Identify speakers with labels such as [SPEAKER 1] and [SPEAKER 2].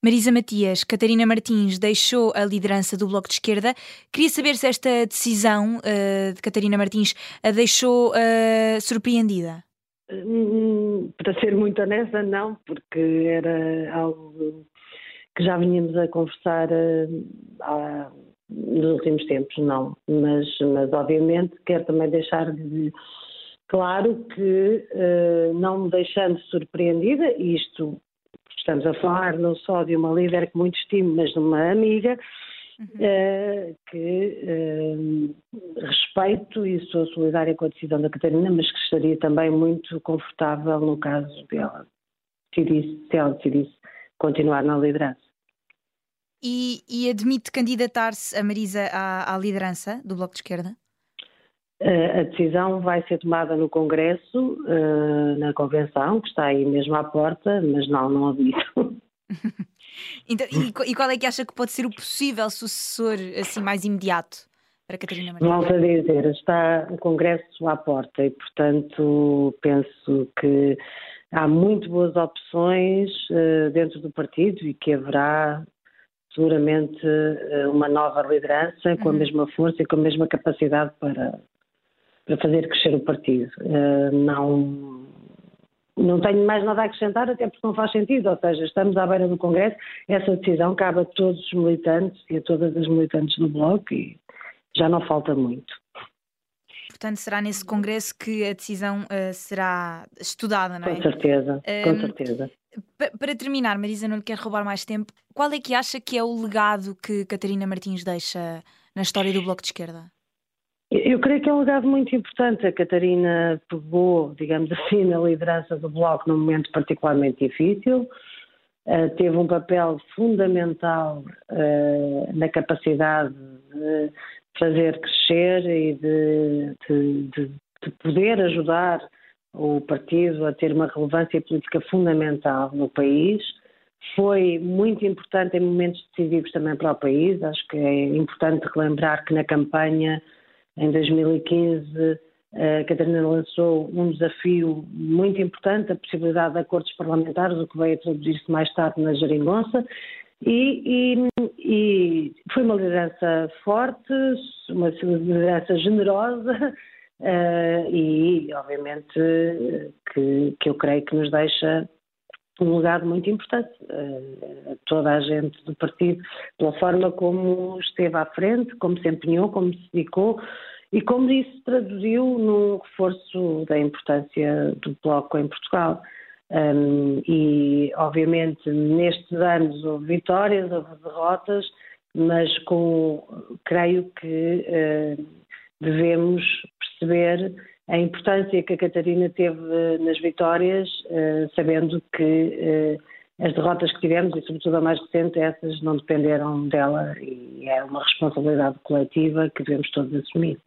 [SPEAKER 1] Marisa Matias, Catarina Martins deixou a liderança do Bloco de Esquerda. Queria saber se esta decisão uh, de Catarina Martins a deixou uh, surpreendida.
[SPEAKER 2] Hum, para ser muito honesta, não, porque era algo que já vínhamos a conversar uh, há, nos últimos tempos, não. Mas, mas obviamente quero também deixar de claro que, não me deixando surpreendida, isto Estamos a falar não só de uma líder que muito estimo, mas de uma amiga uhum. uh, que uh, respeito e sou solidária com a decisão da Catarina, mas que estaria também muito confortável no caso dela, decidisse, se ela decidisse continuar na liderança.
[SPEAKER 1] E, e admite candidatar-se a Marisa à, à liderança do Bloco de Esquerda?
[SPEAKER 2] A decisão vai ser tomada no Congresso, eh, na Convenção, que está aí mesmo à porta, mas não, não admito.
[SPEAKER 1] então, e, qual é que acha que pode ser o possível sucessor assim mais imediato para Catarina Martins?
[SPEAKER 2] Volto a dizer, está o Congresso à porta e, portanto, penso que há muito boas opções uh, dentro do partido e que haverá seguramente uh, uma nova liderança com a uhum. mesma força e com a mesma capacidade para, para fazer crescer o partido. Uh, não, não tenho mais nada a acrescentar, até porque não faz sentido, ou seja, estamos à beira do Congresso, essa decisão cabe a todos os militantes e a todas as militantes do Bloco e já não falta muito.
[SPEAKER 1] Portanto, será nesse Congresso que a decisão uh, será estudada, não é?
[SPEAKER 2] Com certeza, com certeza.
[SPEAKER 1] Para terminar, Marisa, não lhe quero roubar mais tempo, qual é que acha que é o legado que Catarina Martins deixa na história do Bloco de Esquerda?
[SPEAKER 2] Eu creio que é um legado muito importante. A Catarina pegou, digamos assim, na liderança do Bloco num momento particularmente difícil. Uh, teve um papel fundamental uh, na capacidade de fazer crescer e de, de, de, de, poder ajudar o partido a ter uma relevância política fundamental no país. Foi muito importante em momentos decisivos também para o país. Acho que é importante relembrar que na campanha em 2015, a Catarina lançou um desafio muito importante, a possibilidade de acordos parlamentares, o que veio a traduzir-se mais tarde na Jeringonça, e, e, e, foi uma liderança forte, uma liderança generosa uh, e, obviamente, que, que eu creio que nos deixa um legado muito importante uh, a toda a gente do partido, pela forma como esteve à frente, como se empenhou, como se dedicou e como isso traduziu no reforço da importância do Bloco em Portugal. Um, e, obviamente, nestes anos houve vitórias, houve derrotas, mas com, creio que uh, devemos perceber a importância que a Catarina teve nas vitórias, uh, sabendo que uh, as derrotas que tivemos, e sobretudo a mais recente, essas não dependeram dela e é uma responsabilidade coletiva que devemos todos assumir.